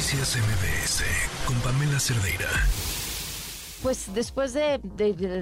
Noticias MBS con Pamela Cerdeira. Pues después de,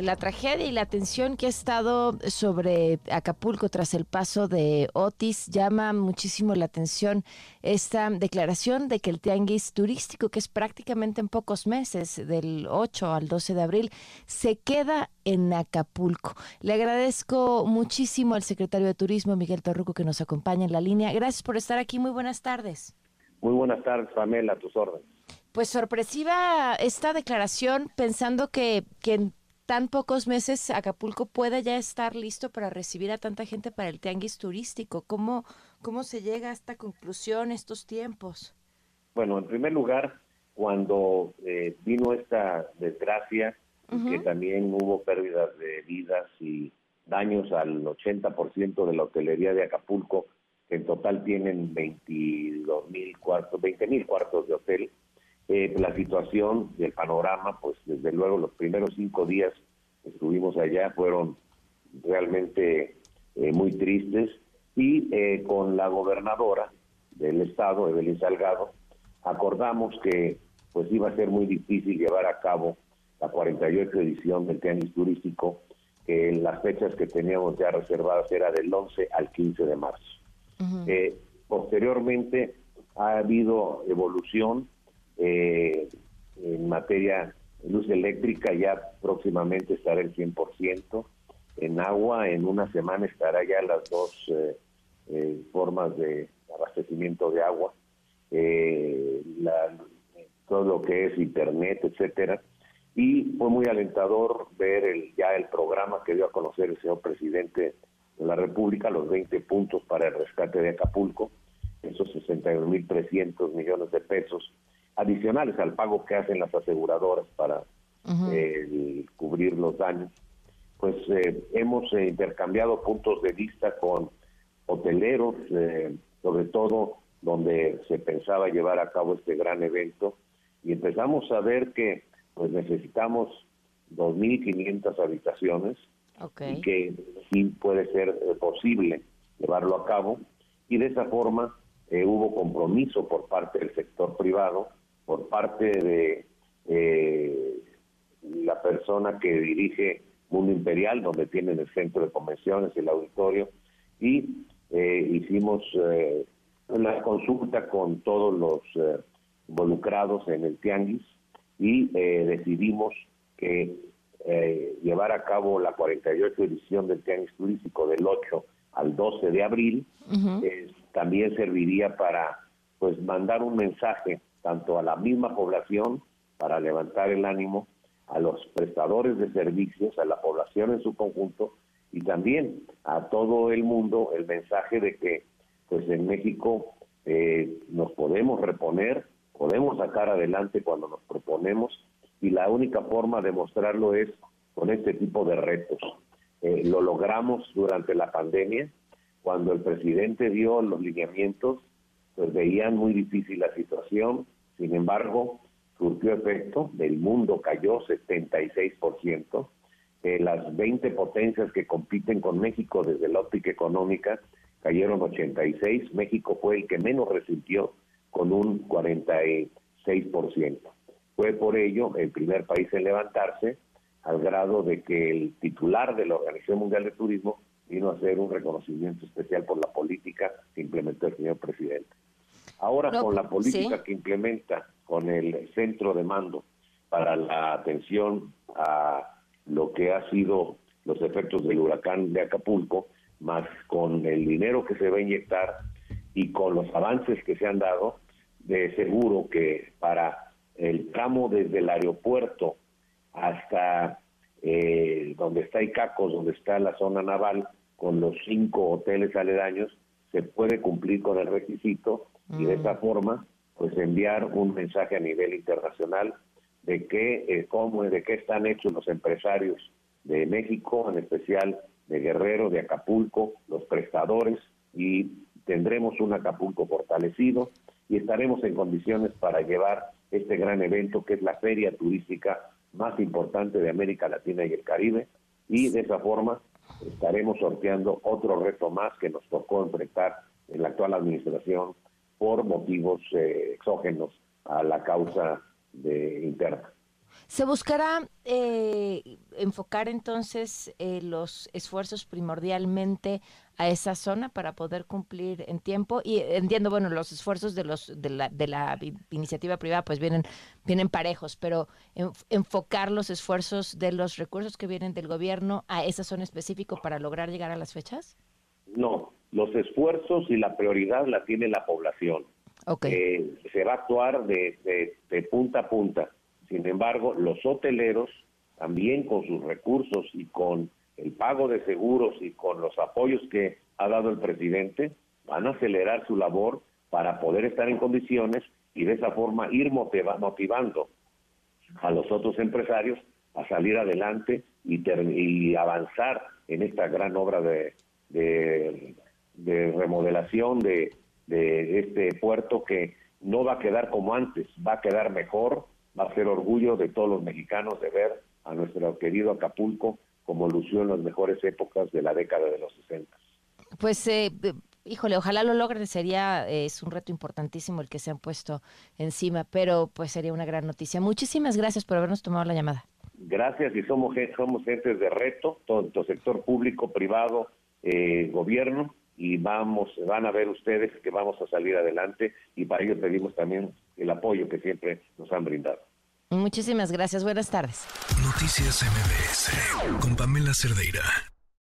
la tragedia y la tensión que ha estado sobre Acapulco tras el paso de Otis, llama muchísimo la atención esta declaración de que el tianguis turístico, que es prácticamente en pocos meses, del 8 al 12 de abril, se queda en Acapulco. Le agradezco muchísimo al secretario de Turismo, Miguel Torruco, que nos acompaña en la línea. Gracias por estar aquí. Muy buenas tardes. Muy buenas tardes, Pamela, a tus órdenes. Pues sorpresiva esta declaración, pensando que, que en tan pocos meses Acapulco pueda ya estar listo para recibir a tanta gente para el tianguis turístico. ¿Cómo, cómo se llega a esta conclusión estos tiempos? Bueno, en primer lugar, cuando eh, vino esta desgracia, que también hubo pérdidas de vidas y daños al 80% de la hotelería de Acapulco, en total tienen 22 mil cuartos, 20 mil cuartos de hotel, eh, la situación del panorama, pues desde luego los primeros cinco días que estuvimos allá fueron realmente eh, muy tristes y eh, con la gobernadora del estado, Evelyn Salgado, acordamos que pues iba a ser muy difícil llevar a cabo la 48 edición del tenis turístico, que en las fechas que teníamos ya reservadas era del 11 al 15 de marzo. Posteriormente ha habido evolución eh, en materia de luz eléctrica ya próximamente estará el 100%. En agua, en una semana estará ya las dos eh, eh, formas de abastecimiento de agua. Eh, todo lo que es internet, etcétera. Y fue muy alentador ver el, ya el programa que dio a conocer el señor presidente de la República, los 20 puntos para el rescate de Acapulco, esos 61.300 millones de pesos adicionales al pago que hacen las aseguradoras para eh, cubrir los daños. Pues eh, hemos eh, intercambiado puntos de vista con hoteleros, sobre todo donde se pensaba llevar a cabo este gran evento, y empezamos a ver que pues necesitamos 2.500 habitaciones y que puede ser posible llevarlo a cabo, y de esa forma hubo compromiso por parte del sector privado por parte de eh, la persona que dirige Mundo Imperial, donde tienen el centro de convenciones y el auditorio, y eh, hicimos eh, una consulta con todos los involucrados en el Tianguis y decidimos que llevar a cabo la 48 edición del Tianguis Turístico del 8 al 12 de abril también serviría para pues mandar un mensaje tanto a la misma población para levantar el ánimo, a los prestadores de servicios, a la población en su conjunto y también a todo el mundo el mensaje de que pues en México eh, nos podemos reponer, podemos sacar adelante cuando nos proponemos y la única forma de mostrarlo es con este tipo de retos. Eh, lo logramos durante la pandemia, cuando el presidente dio los lineamientos, pues veían muy difícil la situación, sin embargo, surgió efecto, del mundo cayó 76%, eh, las 20 potencias que compiten con México desde la óptica económica cayeron 86, México fue el que menos resintió con un 46%. Fue por ello el primer país en levantarse al grado de que el titular de la Organización Mundial de Turismo vino a hacer un reconocimiento especial por la política que implementó el señor presidente. Ahora con la política que implementa con el centro de mando para la atención a lo que ha sido los efectos del huracán de Acapulco, más con el dinero que se va a inyectar y con los avances que se han dado, de seguro que para el tramo desde el aeropuerto hasta eh, donde está Icacos, donde está la zona naval, con los cinco hoteles aledaños, se puede cumplir con el requisito y de esa mm. forma pues enviar un mensaje a nivel internacional de qué eh, cómo de qué están hechos los empresarios de México, en especial de Guerrero, de Acapulco, los prestadores y tendremos un Acapulco fortalecido y estaremos en condiciones para llevar este gran evento que es la feria turística más importante de América Latina y el Caribe y de esa forma estaremos sorteando otro reto más que nos tocó enfrentar en la actual administración por motivos eh, exógenos a la causa de interna. ¿Se buscará eh, enfocar entonces eh, los esfuerzos primordialmente a esa zona para poder cumplir en tiempo? Y entiendo, bueno, los esfuerzos de los de la, de la iniciativa privada pues vienen, vienen parejos, pero enfocar los esfuerzos de los recursos que vienen del gobierno a esa zona específica para lograr llegar a las fechas? No, los esfuerzos y la prioridad la tiene la población. Okay. Eh, se va a actuar de, de punta a punta sin embargo, los hoteleros, también con sus recursos y con el pago de seguros y con los apoyos que ha dado el presidente, van a acelerar su labor para poder estar en condiciones y de esa forma ir motivando a los otros empresarios a salir adelante y, avanzar en esta gran obra de, remodelación de este puerto que no va a quedar como antes, va a quedar mejor, va a ser orgullo de todos los mexicanos de ver a nuestro querido Acapulco como lució en las mejores épocas de la década de los 60. Pues, eh, híjole, ojalá lo logren, sería, eh, es un reto importantísimo el que se han puesto encima, pero pues sería una gran noticia. Muchísimas gracias por habernos tomado la llamada. Gracias y somos, somos gentes de reto, todo, sector público, privado, eh, gobierno, y vamos, van a ver ustedes que vamos a salir adelante y para ello pedimos también el apoyo que siempre nos han brindado. Muchísimas gracias. Buenas tardes. Noticias MBS con Pamela Cerdeira.